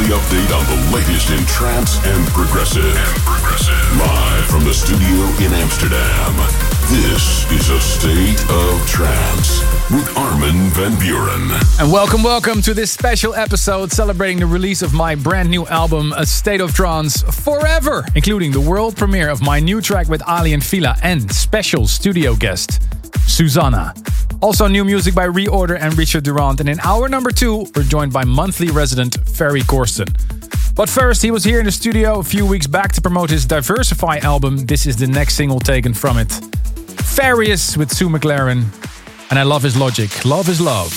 Weekly update on the latest in trance and progressive. And progressive. Live from the studio in Amsterdam. This is a state of trance with Armin van Buuren. And welcome, welcome to this special episode celebrating the release of my brand new album, A State of Trance Forever, including the world premiere of my new track with Aly and Fila and special studio guest, Susana. Also, new music by Reorder and Richard Durand. And in hour number two, we're joined by monthly resident Ferry Corsten. But first, he was here in the studio a few weeks back to promote his Diversify album. This is the next single taken from it. Farius with Sue McLaren. And I love his logic. Love is love.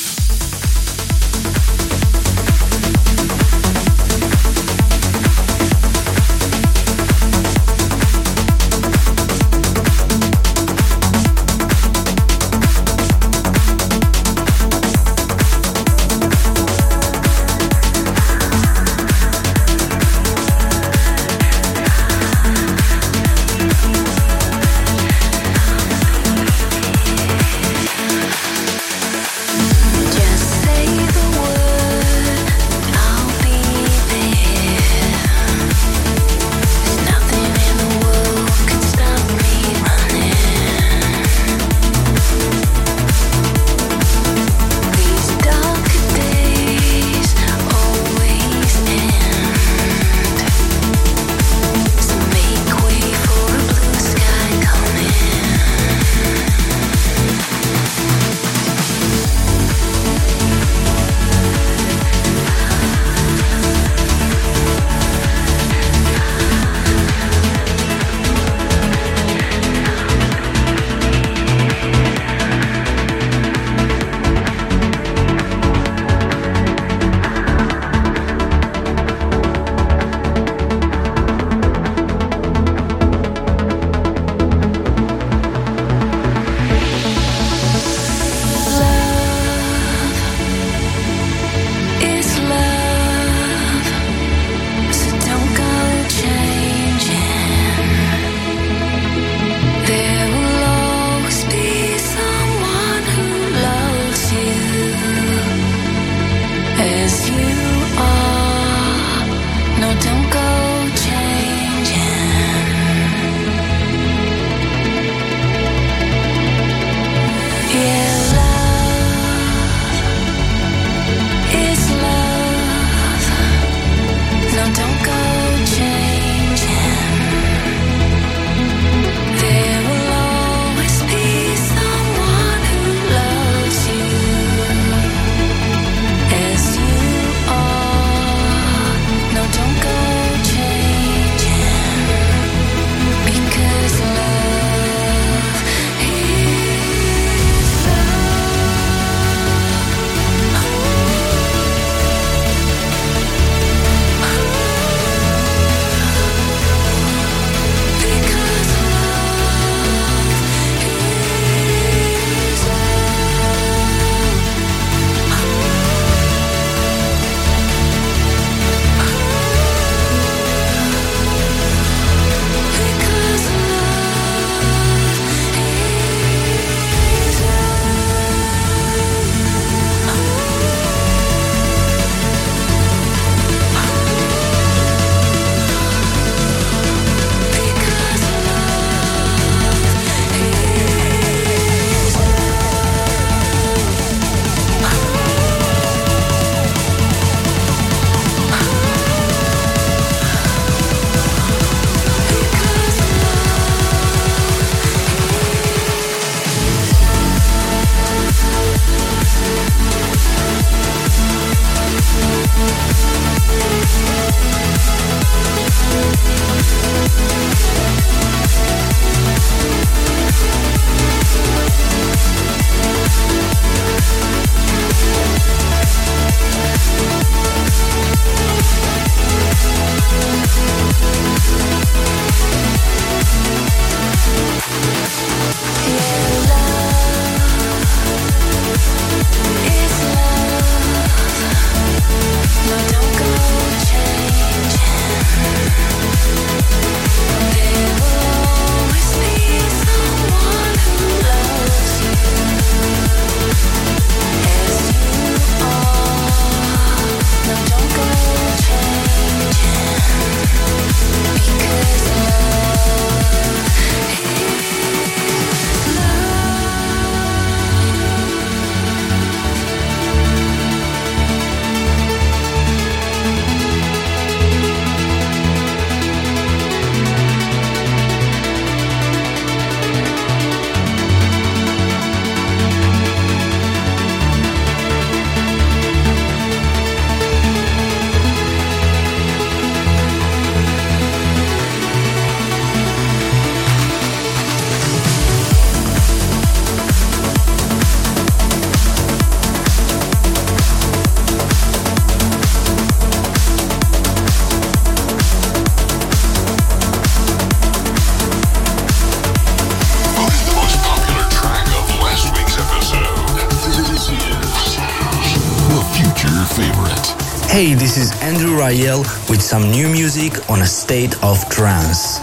Rayel with some new music on a state of trance.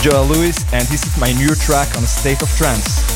Joel Lewis, and this is my new track on State of Trance.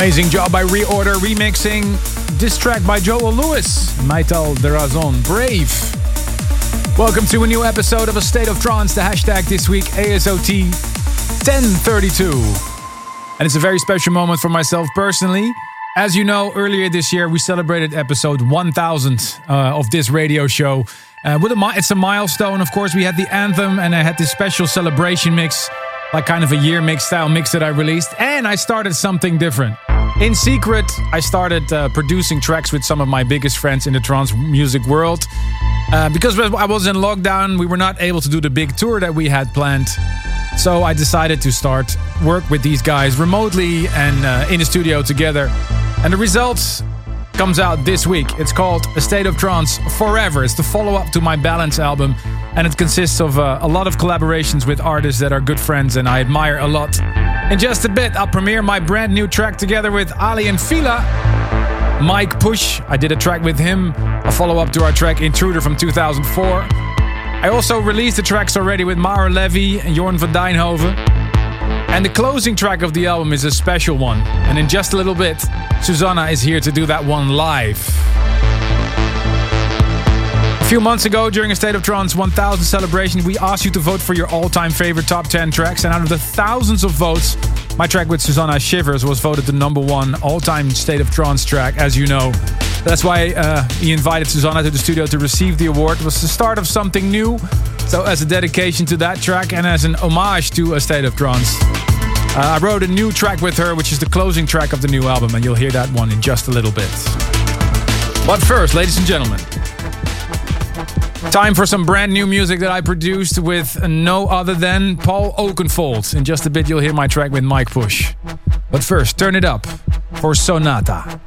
Amazing job by Reorder remixing this track by Joel Lewis, Maital Derazon, Brave. Welcome to a new episode of A State of Trance. The hashtag this week, ASOT 1032. And it's a very special moment for myself personally. As you know, earlier this year we celebrated episode 1000 uh, of this radio show. Uh, with a mi- it's a milestone, of course. We had the anthem, and I had this special celebration mix, like kind of a year mix style mix that I released. And I started something different. In secret, I started uh, producing tracks with some of my biggest friends in the trance music world. Uh, because I was in lockdown, we were not able to do the big tour that we had planned. So I decided to start work with these guys remotely and uh, in the studio together. And the results comes out this week. It's called A State of Trance Forever. It's the follow up to my Balance album, and it consists of uh, a lot of collaborations with artists that are good friends and I admire a lot. In just a bit, I'll premiere my brand new track together with Aly and Fila. Mike Push, I did a track with him, a follow up to our track Intruder from 2004. I also released the tracks already with Maor Levi and Jorn van Deynhoven. And the closing track of the album is a special one. And in just a little bit, Susana is here to do that one live. Few months ago, during a State of Trance 1000 celebration, we asked you to vote for your all time favorite top 10 tracks. And out of the thousands of votes, my track with Susana Shivers was voted the number one all time State of Trance track, as you know. That's why uh, he invited Susana to the studio to receive the award. It was the start of something new. So, as a dedication to that track and as an homage to A State of Trance, uh, I wrote a new track with her, which is the closing track of the new album, and you'll hear that one in just a little bit. But first, ladies and gentlemen, time for some brand new music that I produced with no other than Paul Oakenfold. In just a bit, you'll hear my track with Mike Push. But first, turn it up for Sonata.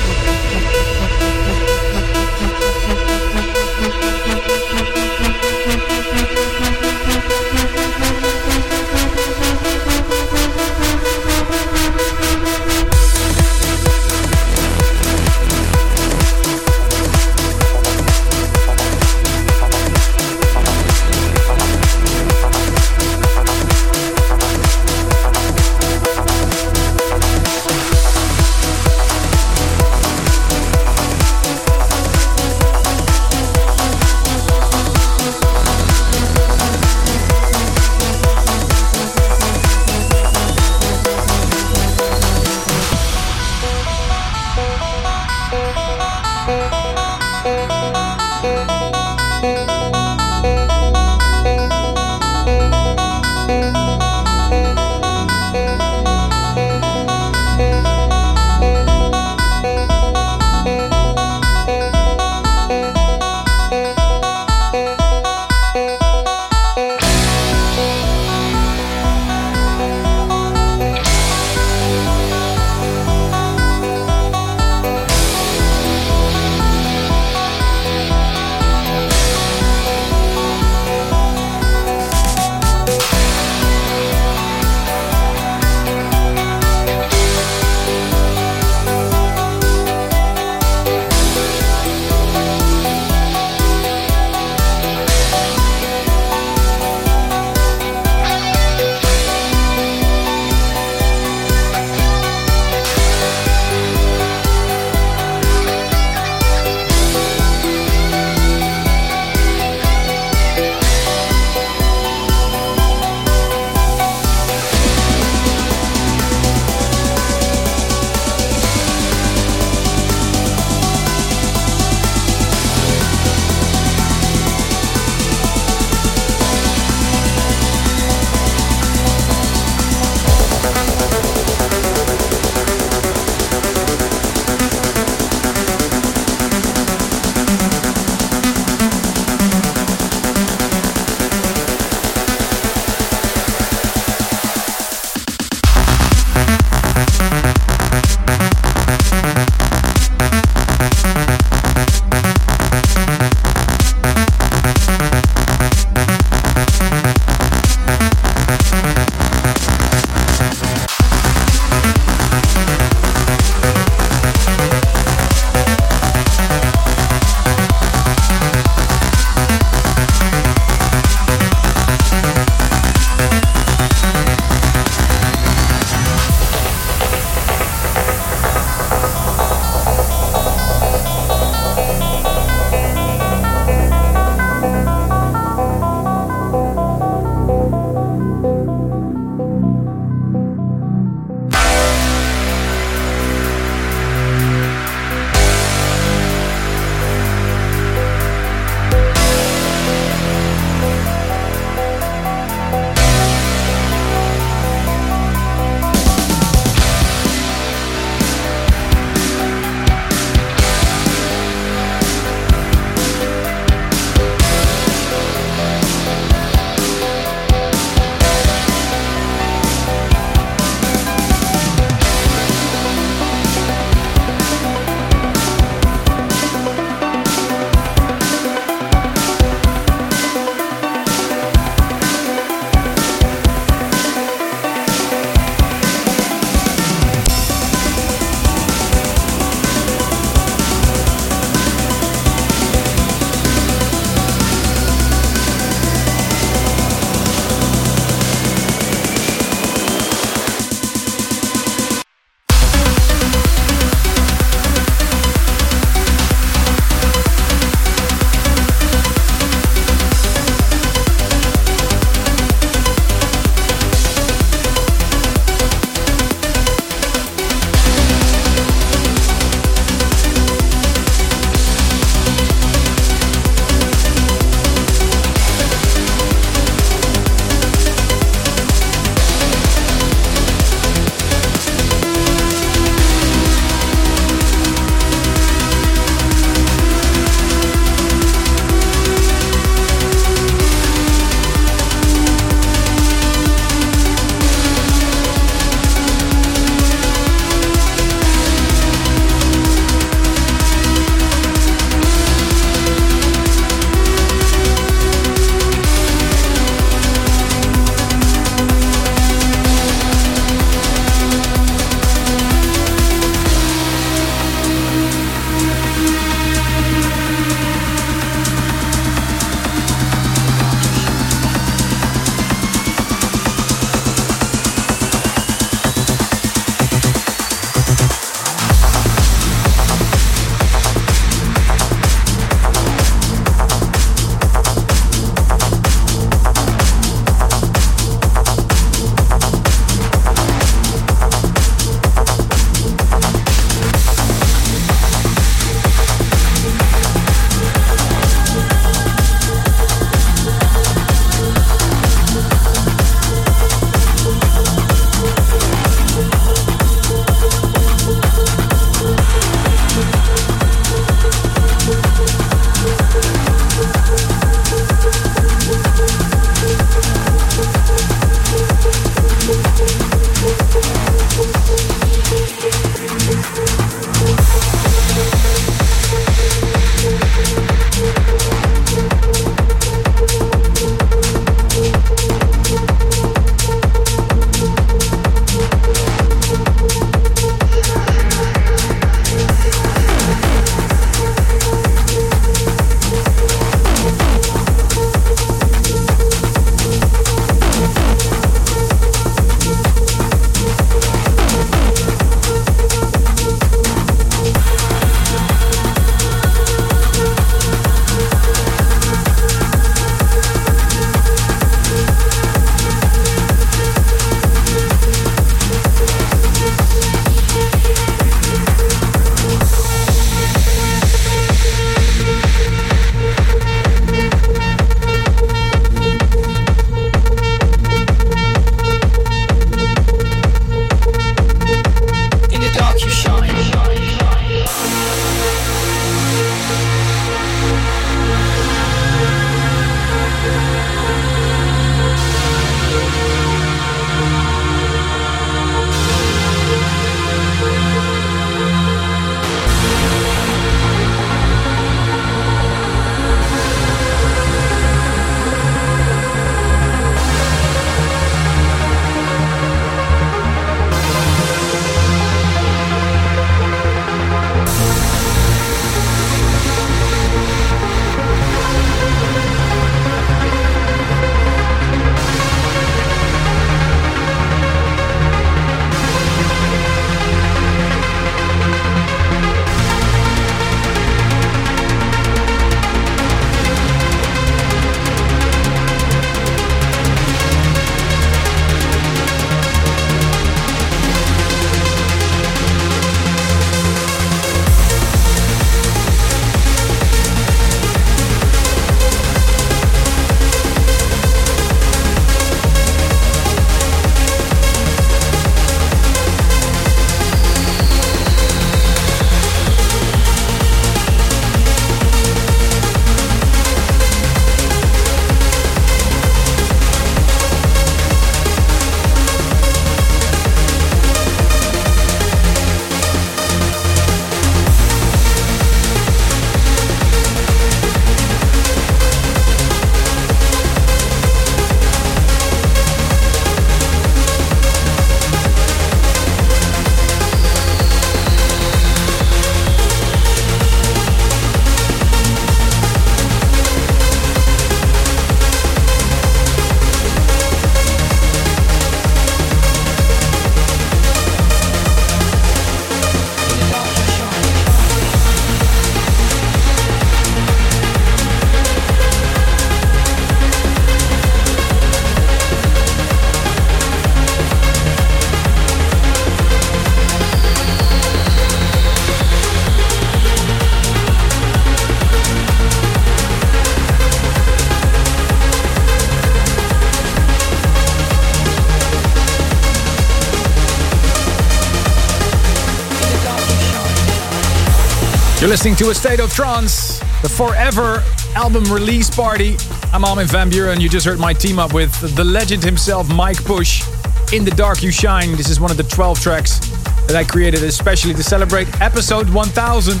Listening to A State of Trance, the Forever album release party. I'm Armin van Buuren. You just heard my team up with the legend himself, Mike Push. In the Dark You Shine. This is one of the 12 tracks that I created especially to celebrate episode 1000.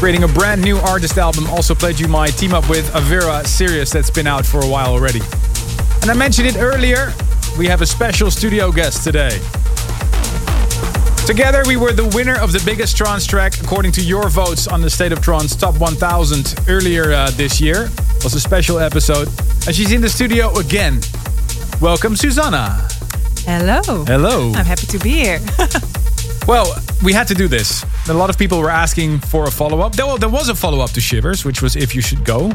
Creating a brand new artist album. Also played you my team up with Avira Sirius that's been out for a while already. And I mentioned it earlier, we have a special studio guest today. Together, we were the winner of the biggest trance track according to your votes on the State of Trance Top 1000 earlier uh, this year. It was a special episode. And she's in the studio again. Welcome, Susana. Hello. Hello. I'm happy to be here. well, we had to do this. A lot of people were asking for a follow up. There, there was a follow up to Shivers, which was If You Should Go.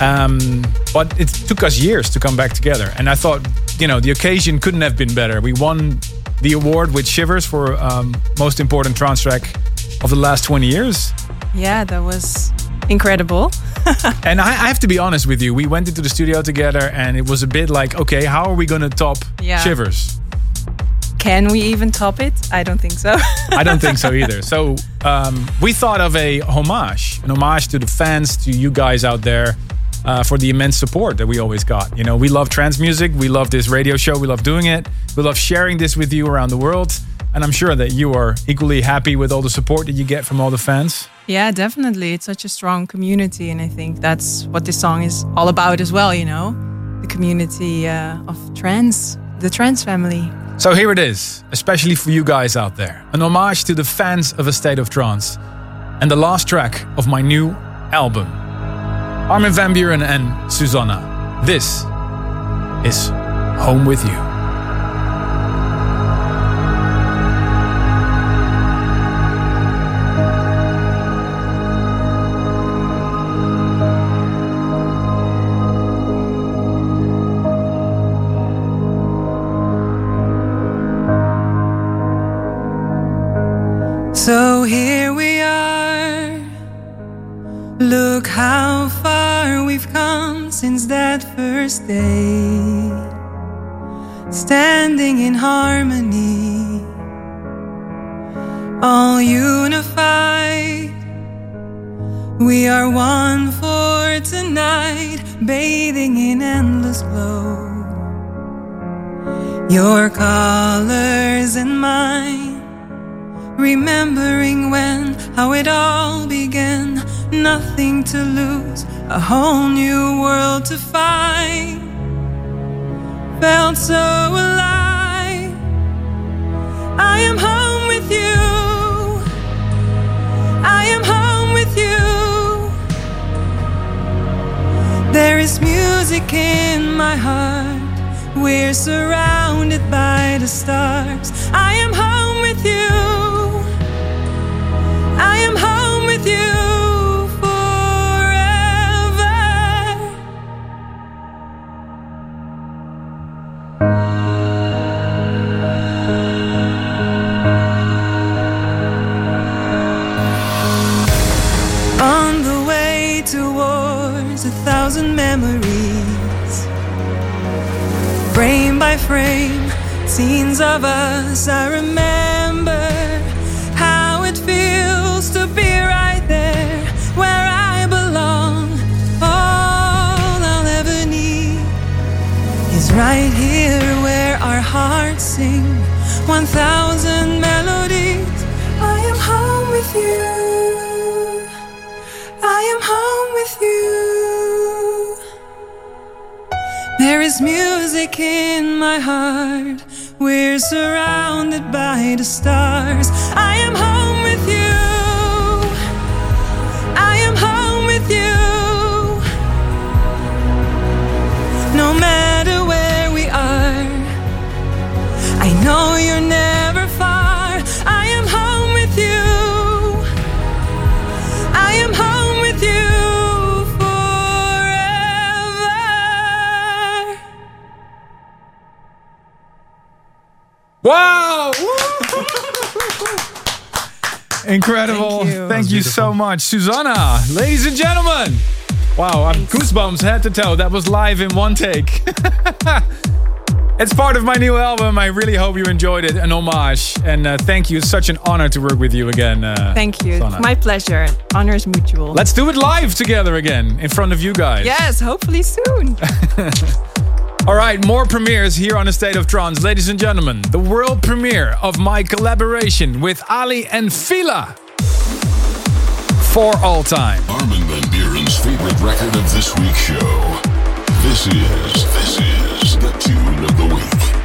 Um, but it took us years to come back together. And I thought, you know, the occasion couldn't have been better. We won the award with Shivers for um, most important trance track of the last 20 years. Yeah, that was incredible. and I, I, have to be honest with you, we went into the studio together and it was a bit like, okay, how are we going to top yeah. Shivers? Can we even top it? I don't think so. I don't think so either. So um, we thought of a homage, an homage to the fans, to you guys out there uh, for the immense support that we always got. You know, we love trance music, we love this radio show, we love doing it, we love sharing this with you around the world. And I'm sure that you are equally happy with all the support that you get from all the fans. Yeah, definitely. It's such a strong community. And I think that's what this song is all about as well, you know? The community uh, of trance, the trance family. So here it is, especially for you guys out there an homage to the fans of A State of Trance and the last track of my new album. Armin van Buuren and Susana. This is Home with You. First day. Standing in harmony, all unified. We are one for tonight, bathing in endless glow. Your colors and mine, remembering when, how it all began nothing to lose, a whole new world to find. Felt so alive. I am home with you. I am home with you. There is music in my heart. We're surrounded by the stars. I am home with you. I am home By frame, scenes of us. I remember how it feels to be right there where I belong. All I'll ever need is right here where our hearts sing. One thousand melodies. I am home with you. There is music in my heart. We're surrounded by the stars. I am home Incredible. Thank you. Thank you so much, Susana. Ladies and gentlemen. Wow, I'm goosebumps head to toe. That was live in one take. It's part of my new album. I really hope you enjoyed it. An homage. And uh, thank you. It's such an honor to work with you again. Uh, Thank you. Sanna. My pleasure. Honor is mutual. Let's do it live together again in front of you guys. yes, hopefully soon. All right, more premieres here on the State of Trance. Ladies and gentlemen, the world premiere of my collaboration with Aly and Fila. For all time. Armin Van Buuren's favorite record of this week's show. This is, this is the tune of the week.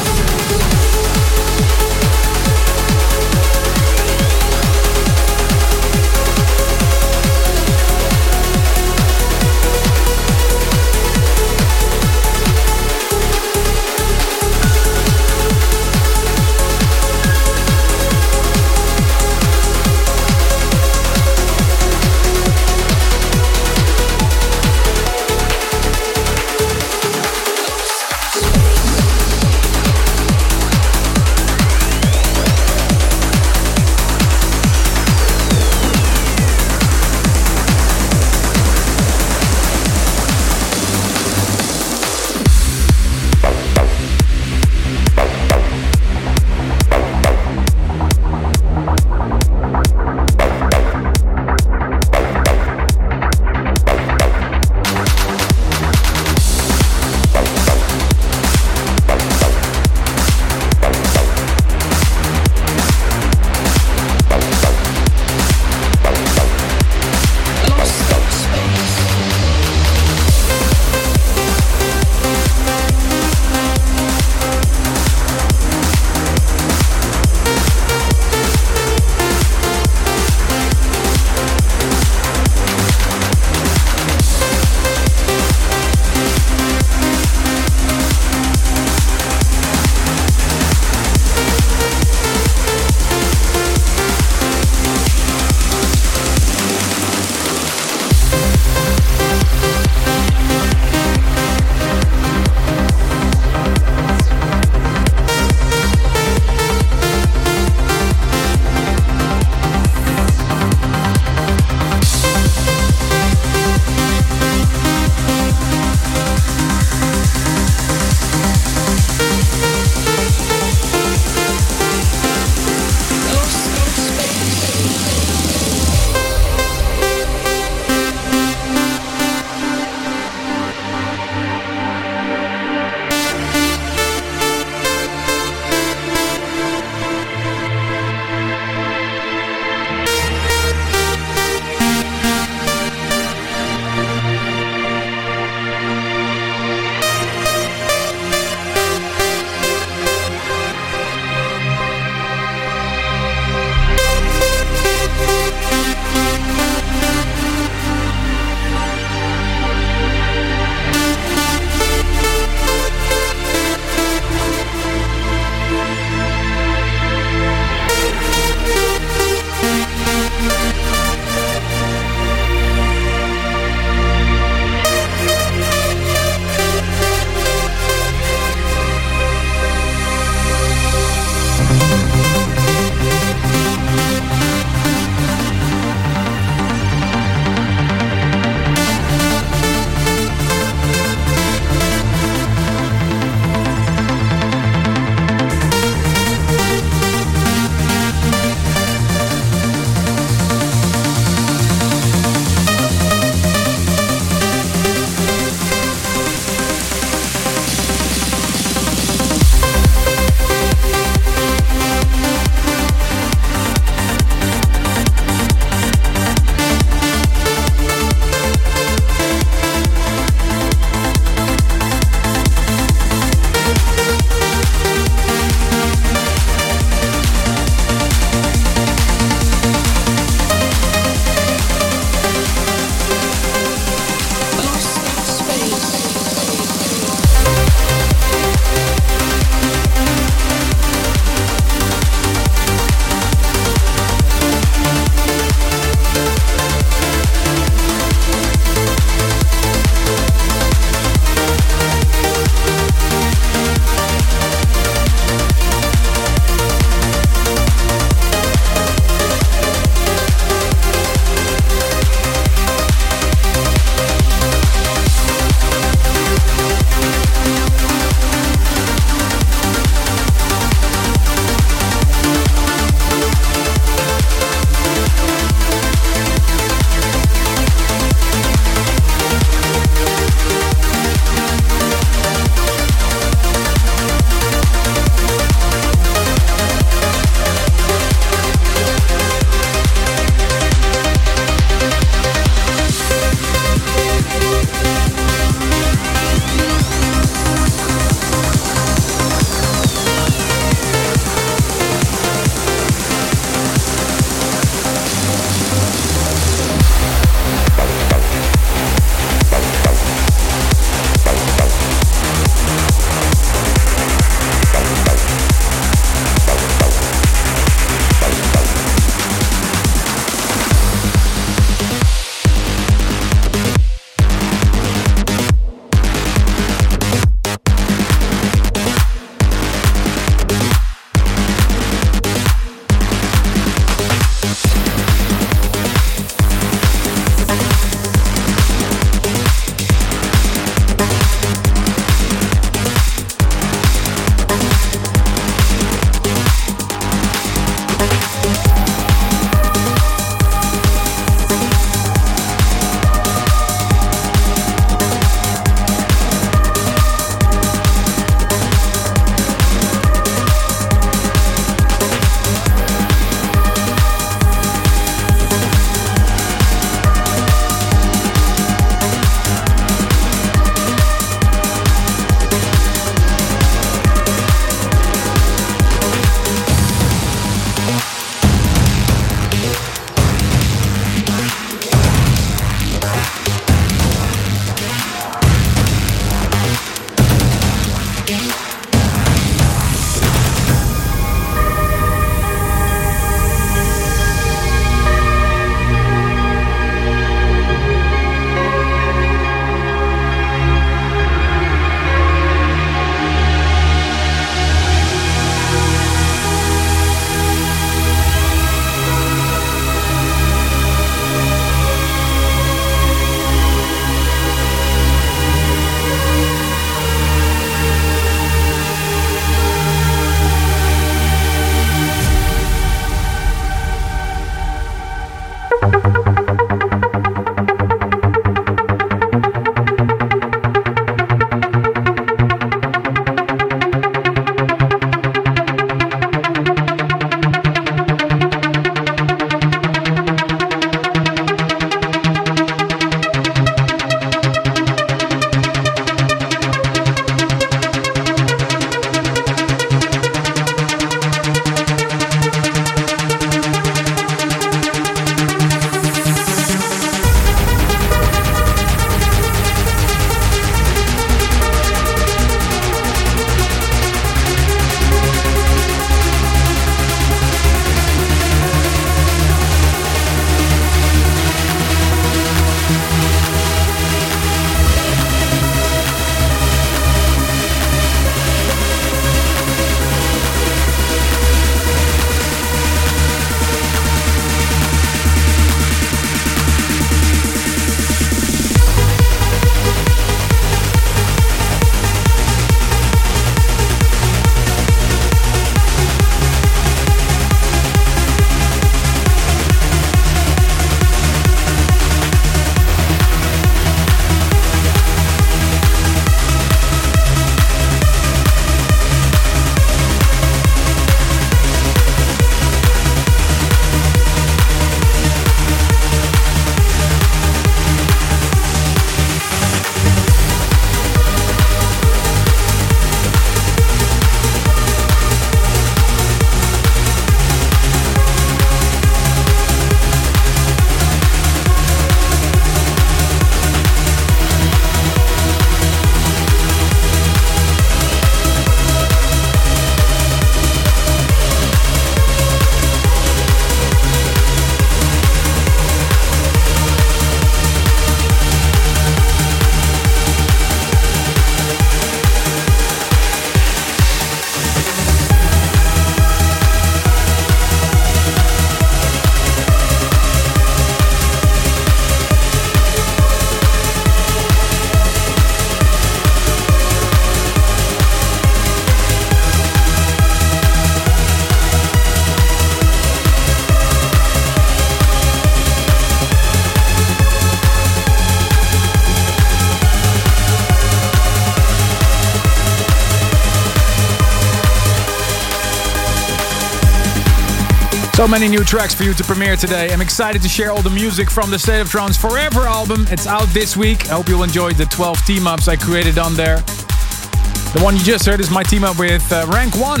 So many new tracks for you to premiere today. I'm excited to share all the music from the State of Trance Forever album. It's out this week. I hope you'll enjoy the 12 team ups I created on there. The one you just heard is my team up with uh, Rank 1,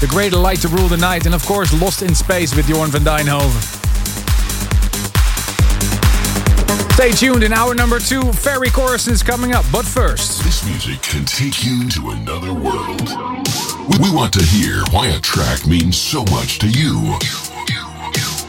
The Greater Light to Rule the Night, and of course Lost in Space with Jorn van Deynhoven. Stay tuned in hour number two. Ferry Corsten is coming up, but first. This music can take you to another world. We want to hear why a track means so much to you.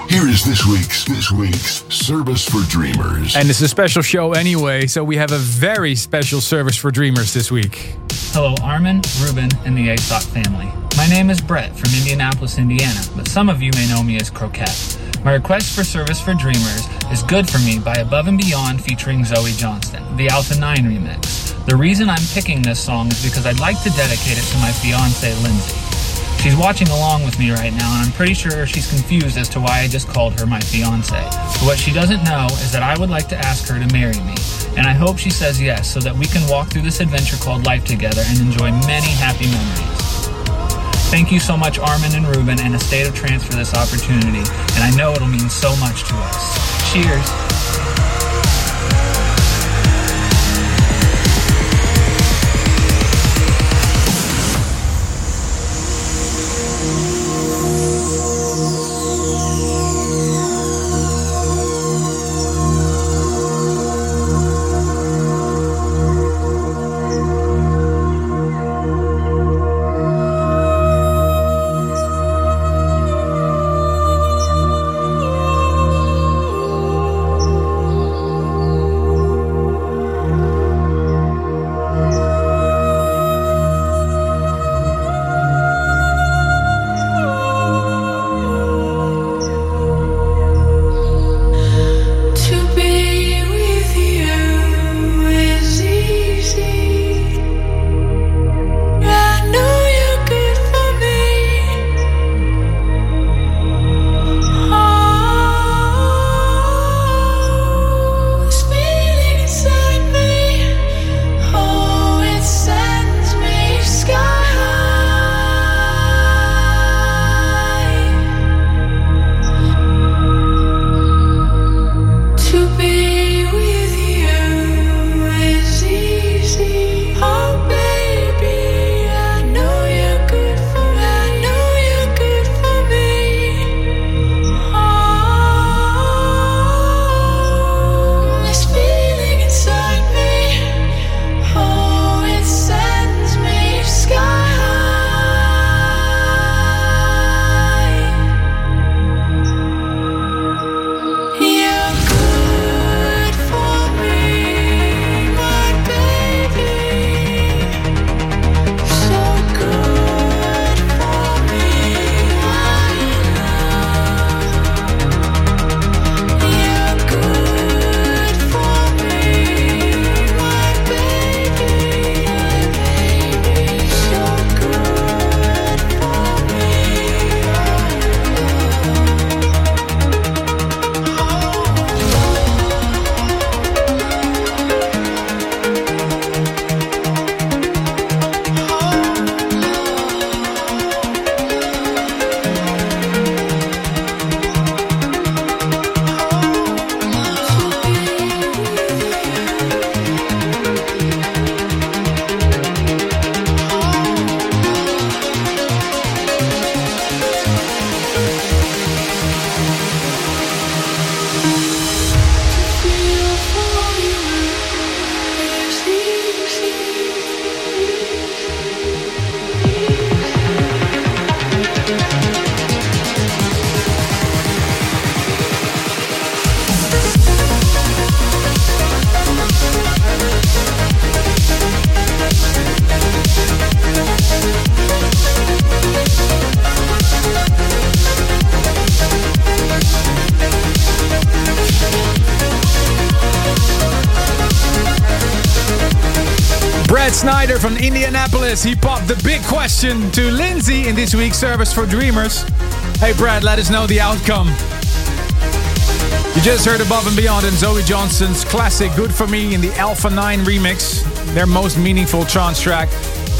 Here is this week's this week's service for dreamers. And it's a special show anyway, so we have a very special service for dreamers this week. Hello, Armin, Ruben, and the ASOT family. My name is Brett from Indianapolis, Indiana, but some of you may know me as Croquette. My request for service for dreamers is Good For Me by Above and Beyond featuring Zoe Johnston, the Alpha 9 remix. The reason I'm picking this song is because I'd like to dedicate it to my fiance, Lindsay. She's watching along with me right now, and I'm pretty sure she's confused as to why I just called her my fiance. But what she doesn't know is that I would like to ask her to marry me, and I hope she says yes so that we can walk through this adventure called life together and enjoy many happy memories. Thank you so much, Armin and Ruben, and A State of Trance for this opportunity, and I know it'll mean so much to us. Cheers. He popped the big question to Lindsay in this week's Service for Dreamers. Hey, Brad, let us know the outcome. You just heard Above and Beyond and Zoe Johnston's classic Good For Me in the Alpha 9 remix, their most meaningful trance track.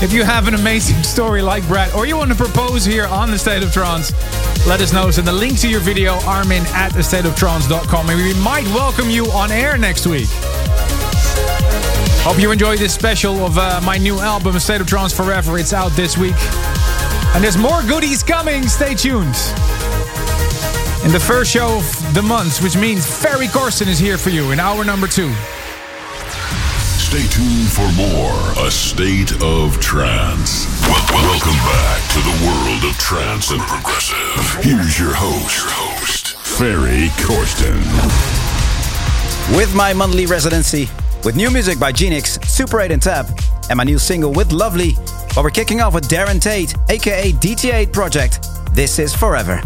If you have an amazing story like Brad, or you want to propose here on the State of Trance, let us know. Send the link to your video, armin at thestateoftrance.com, and we might welcome you on air next week. Hope you enjoy this special of uh, my new album, State of Trance Forever. It's out this week. And there's more goodies coming. Stay tuned. In the first show of the month, which means Ferry Corsten is here for you in hour number two. Stay tuned for more A State of Trance. Wel- welcome back to the world of trance and progressive. Here's your host, your host, Ferry Corsten. With my monthly residency, with new music by Genix, Super 8 and Tab, and my new single with Lovely, but we're kicking off with Darren Tate, aka DT8 Project. This is Forever.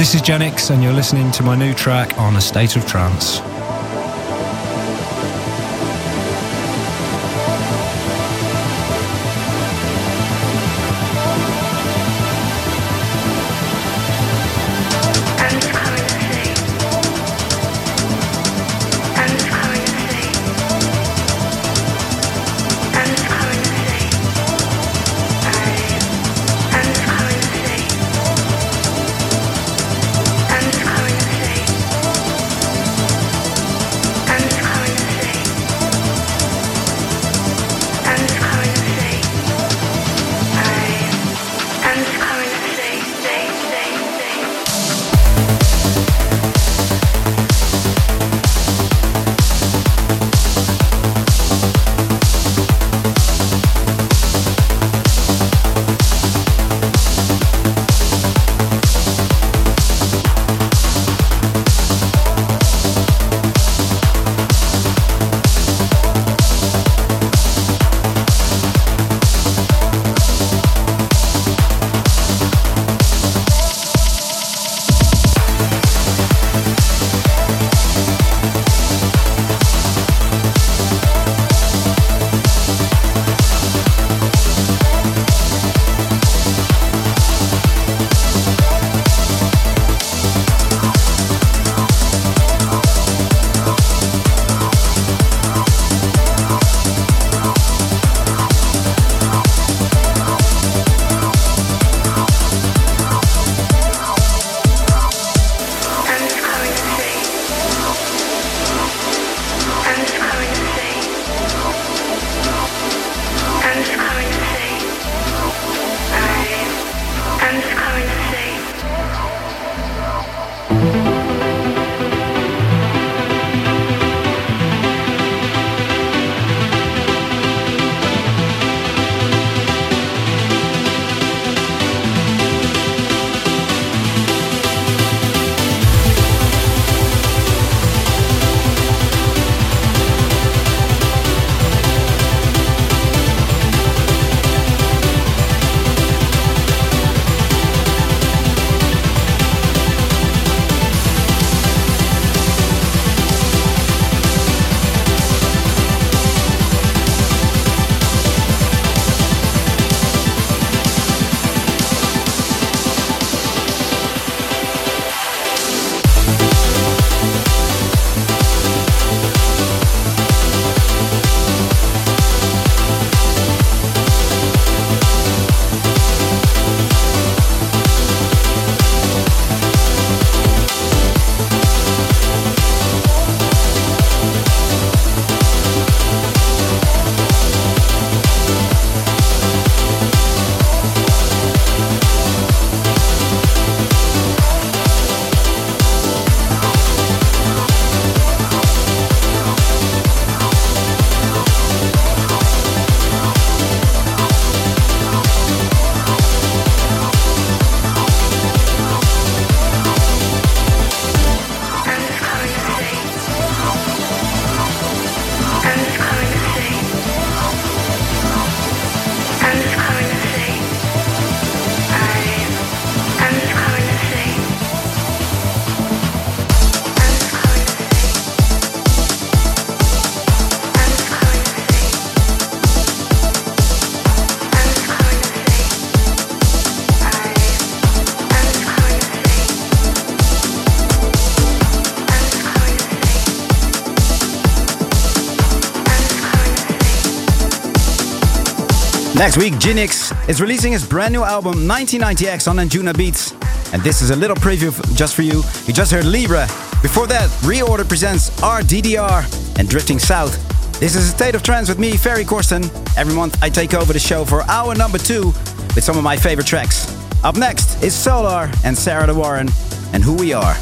This is Genix, and you're listening to my new track on A State of Trance. Next week, Genix is releasing his brand new album 1990X on Anjunabeats. And this is a little preview just for you. You just heard Libra. Before that, Reorder presents RDDR and Drifting South. This is a state of trance with me, Ferry Corsten. Every month I take over the show for hour number two with some of my favorite tracks. Up next is Solar and Sarah De Warren and Who We Are.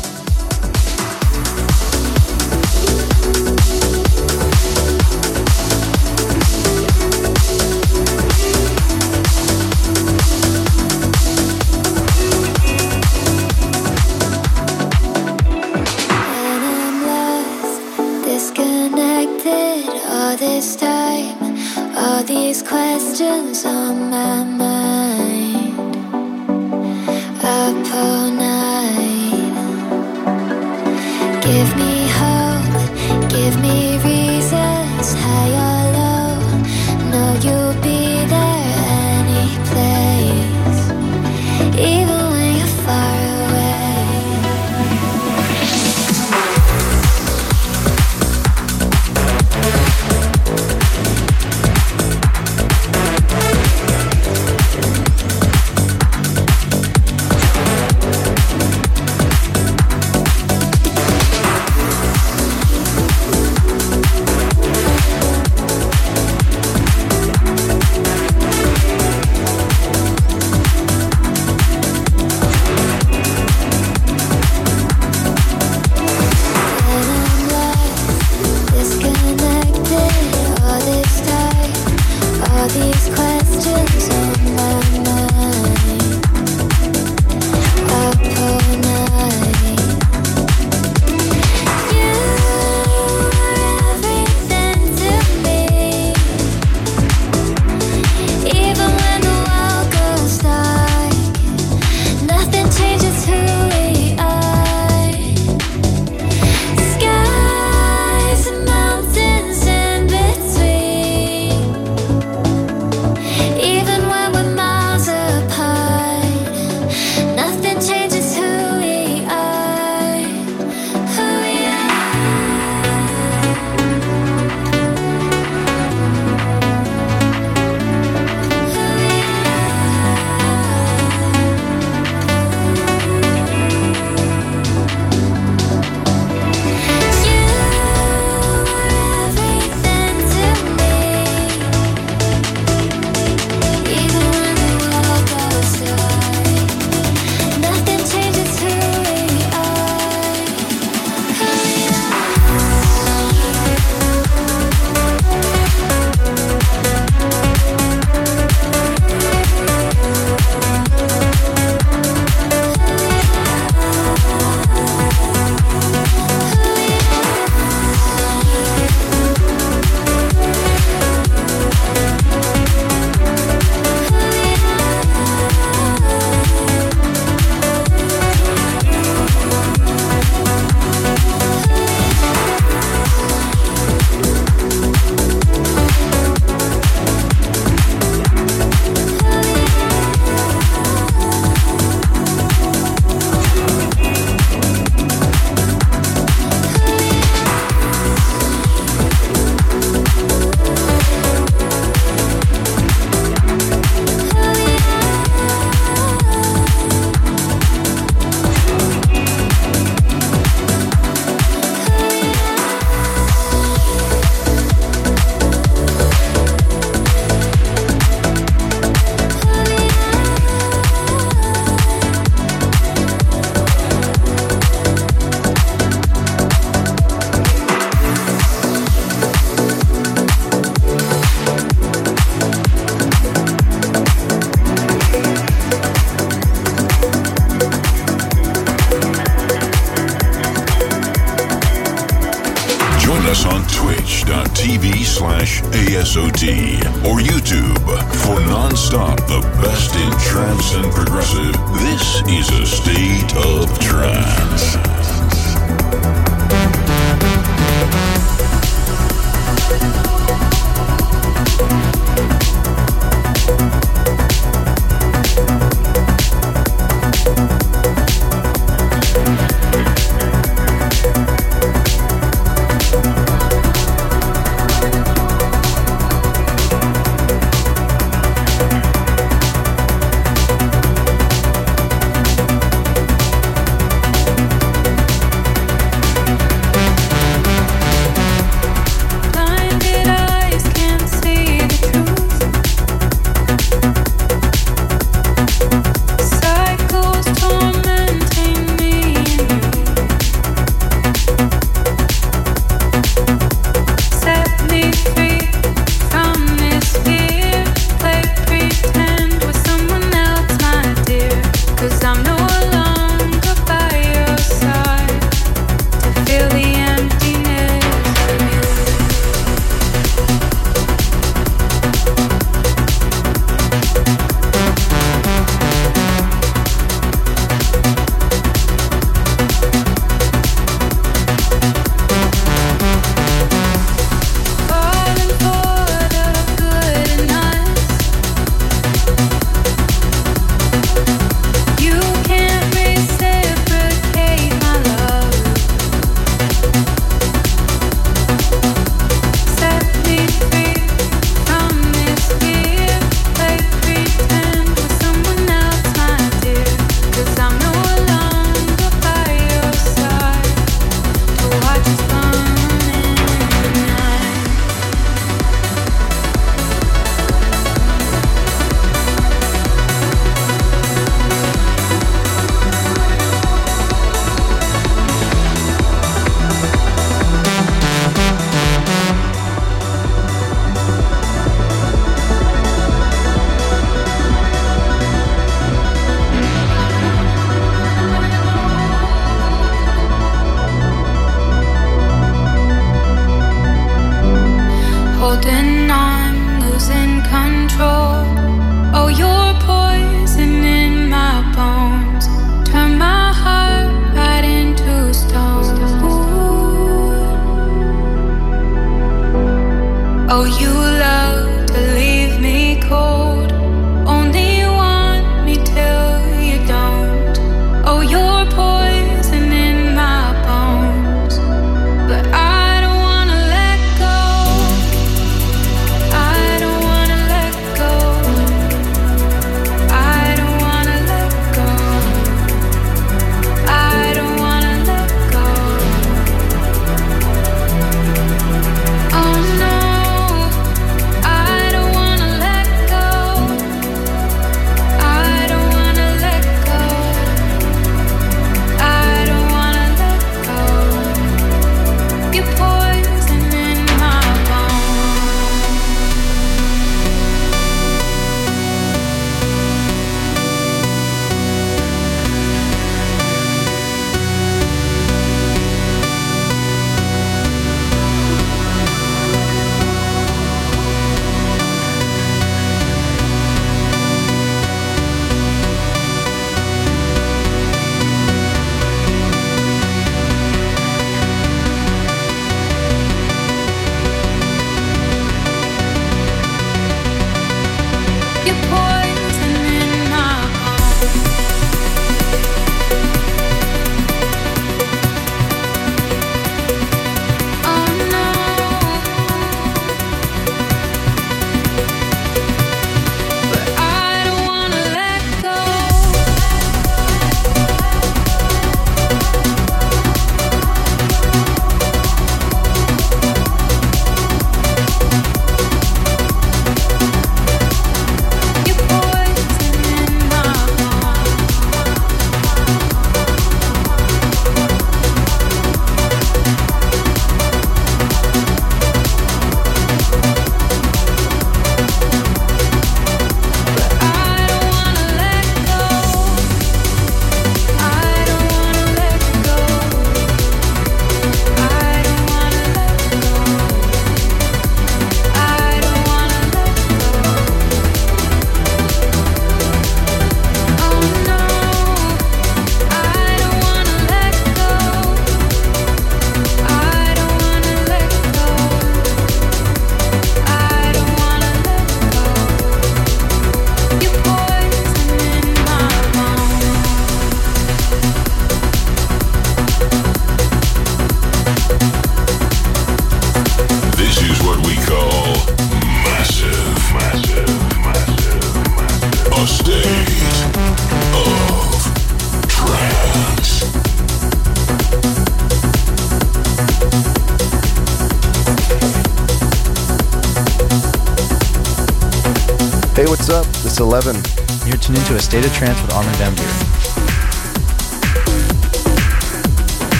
11. You're tuned into A State of Trance with Armin van Buuren.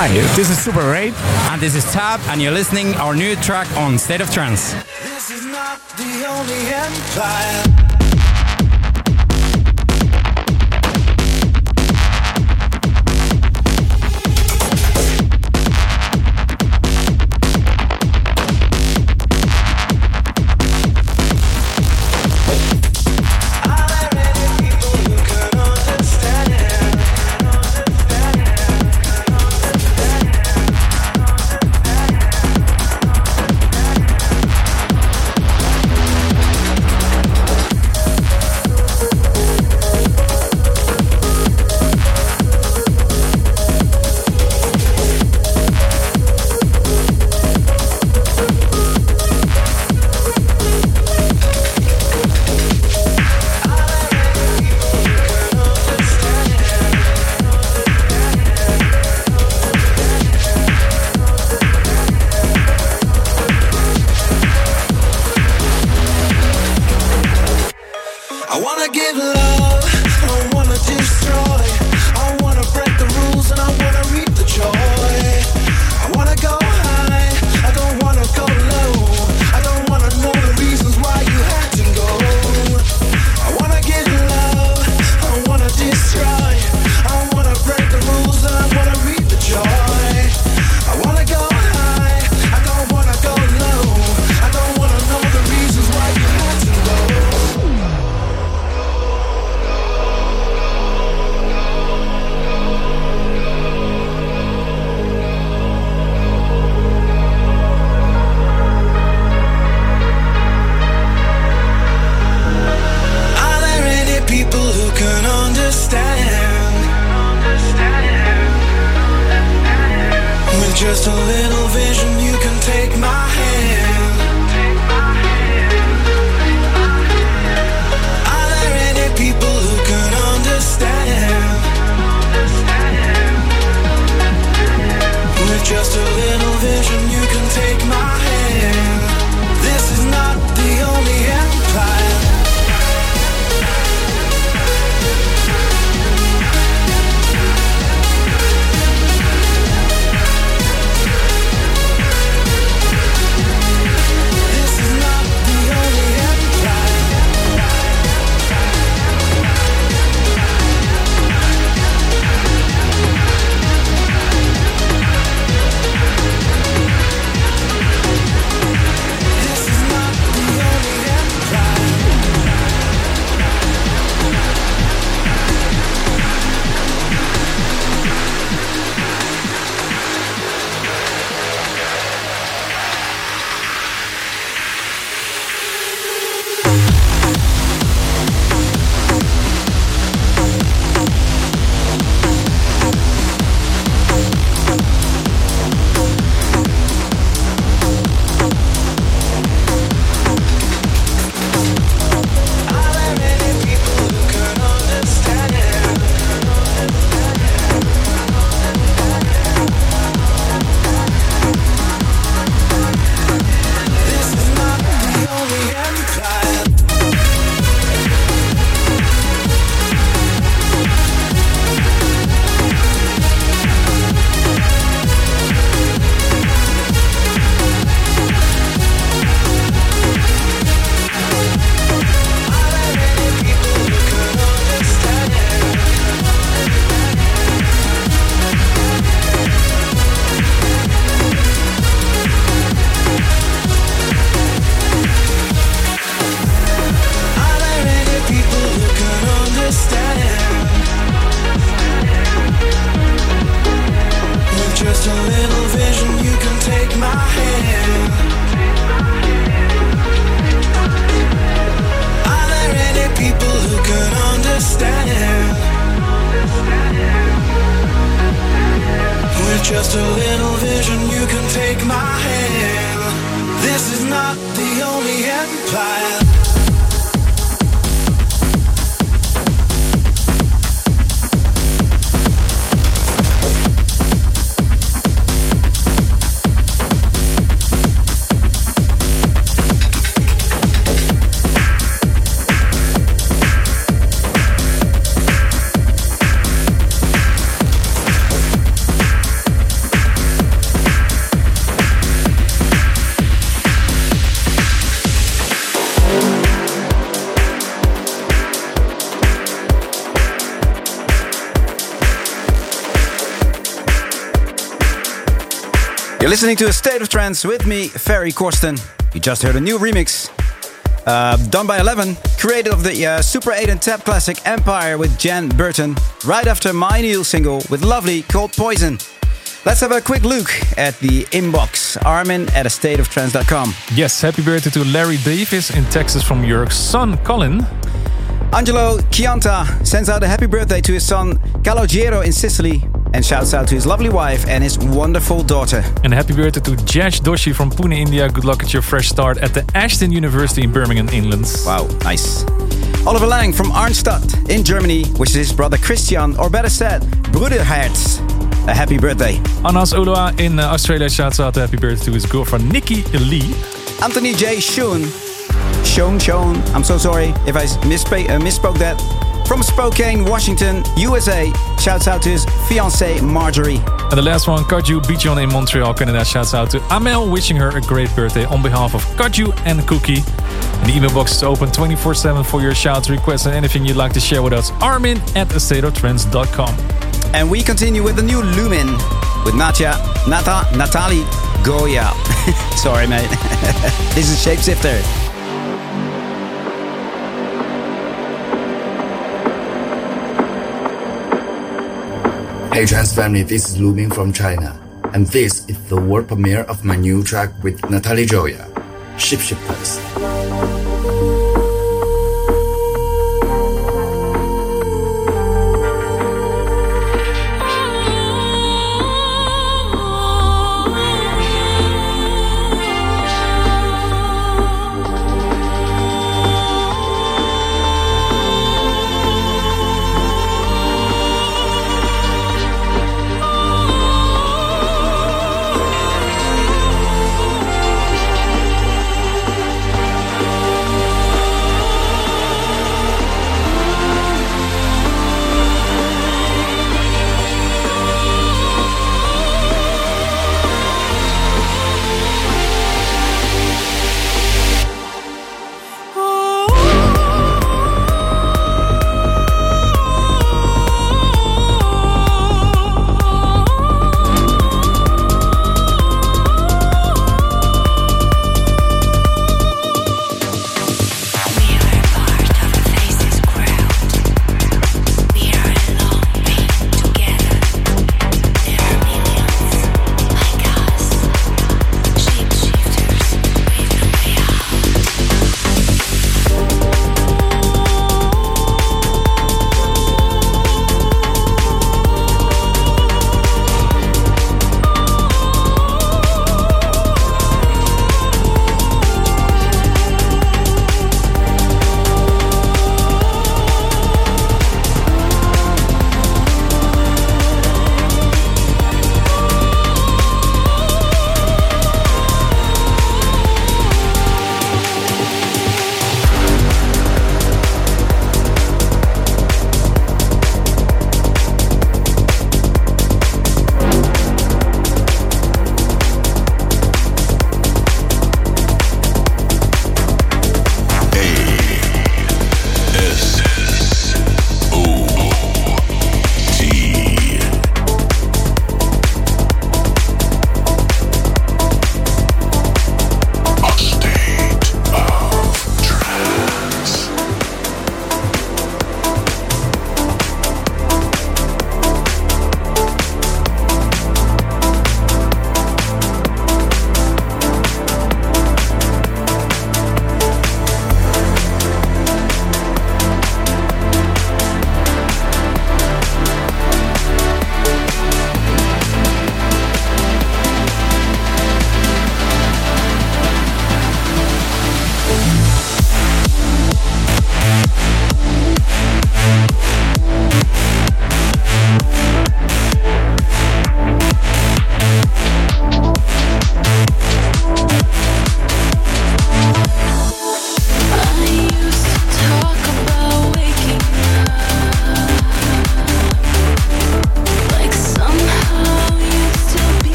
Hi, this is Super 8. And this is Tab, and you're listening our new track on State of Trance. This is not the only empire. You're listening to A State of Trance with me, Ferry Corsten. You just heard a new remix uh, done by Eleven, creator of the uh, Super 8 and Tab classic Empire with Jan Burton, right after my new single with Lovely called Poison. Let's have a quick look at the inbox. Armin at a stateoftrance.com. Yes, happy birthday to Larry Davis in Texas from your son Colin. Angelo Chianta sends out a happy birthday to his son Calogero in Sicily and shouts out to his lovely wife and his wonderful daughter. And happy birthday to Jash Doshi from Pune, India. Good luck at your fresh start at the Aston University in Birmingham, England. Wow, nice. Oliver Lang from Arnstadt in Germany wishes his brother Christian, or better said, Bruderherz, a happy birthday. Anas Ulua in uh, Australia shouts out a happy birthday to his girlfriend Nikki Lee. Anthony J. Schoon Sean Sean. I'm so sorry if I uh, misspoke that. From Spokane, Washington, USA. Shouts out to his fiancée Marjorie. And the last one, Kaju Bijon in Montreal, Canada. Shouts out to Amel, wishing her a great birthday on behalf of Kaju and Cookie. And the email box is open 24 7 for your shouts, requests, and anything you'd like to share with us. Armin at astateoftrance.com. And we continue with the new Lumen with Natya, Nata, Natali Goya. Sorry, mate. this is Shapeshifter. Hey Trance family, this is Lu Ming from China, and this is the world premiere of my new track with Natalie Gioia, Shapeshifters. Facebook,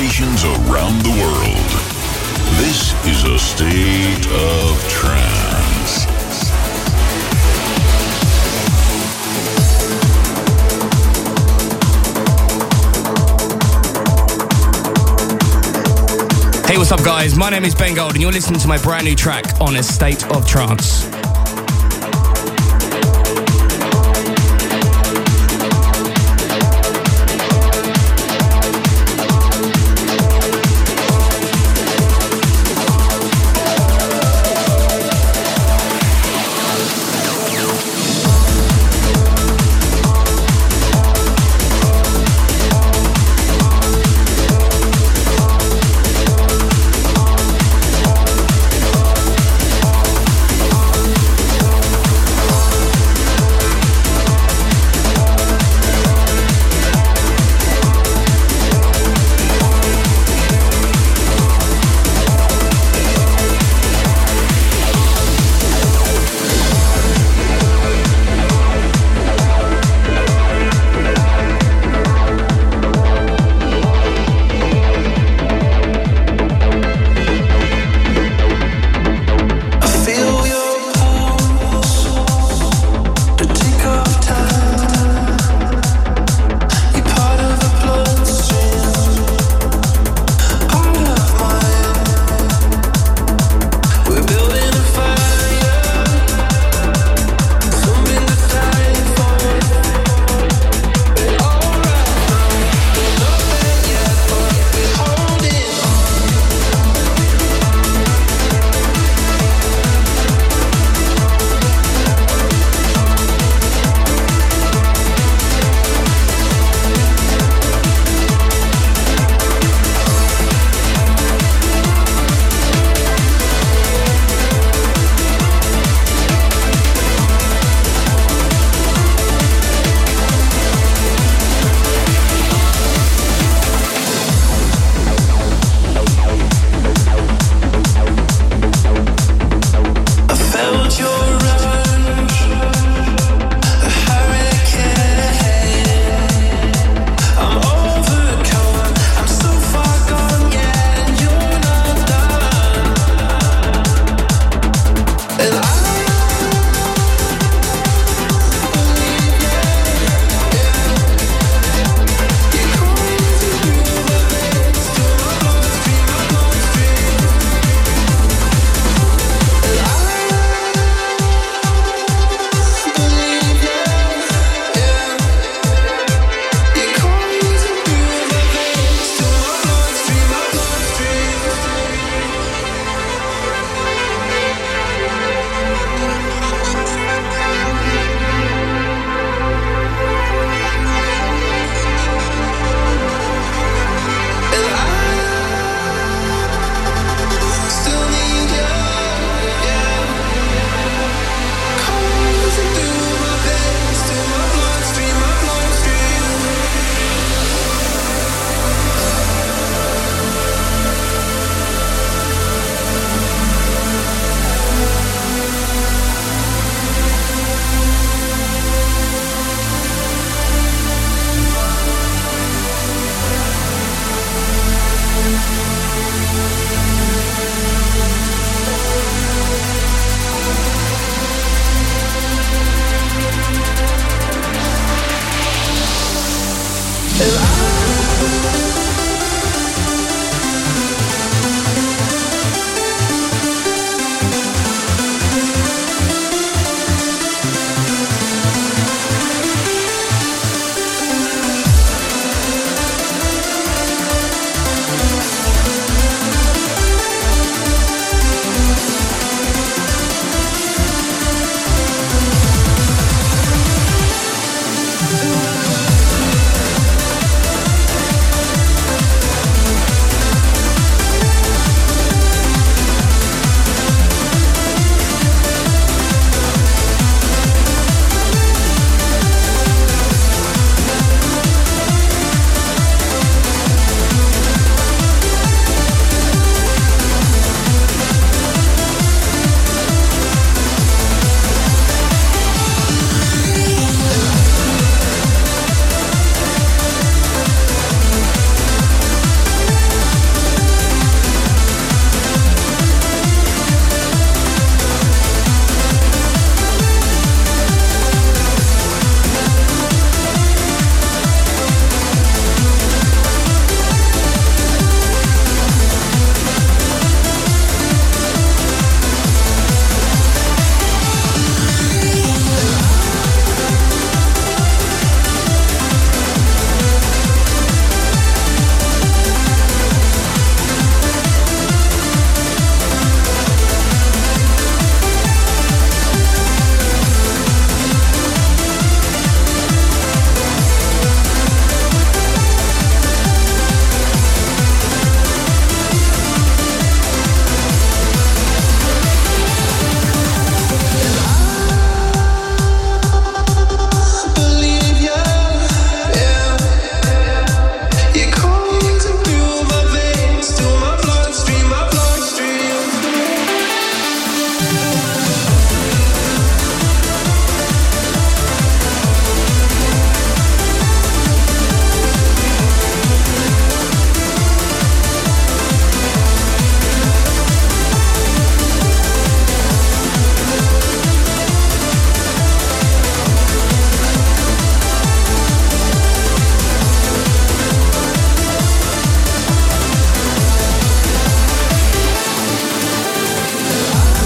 stations around the world. This is a state of trance. Hey, what's up, guys? My name is Ben Gold, and you're listening to my brand new track on A State of Trance.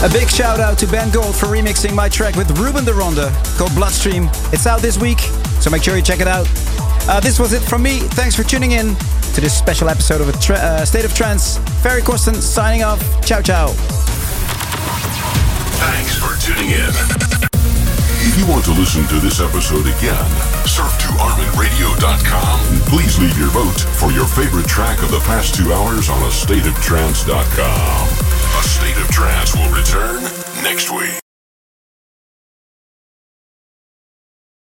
A big shout out to Ben Gold for remixing my track with Ruben de Ronde called Bloodstream. It's out this week, so make sure you check it out. Uh, this was it from me. Thanks for tuning in to this special episode of a uh, State of Trance. Ferry Corsten signing off. Ciao, ciao. Thanks for tuning in. If you want to listen to this episode again, surf to ArminRadio.com and please leave your vote for your favorite track of the past two hours on AstateOfTrance.com. State of Trance will return next week.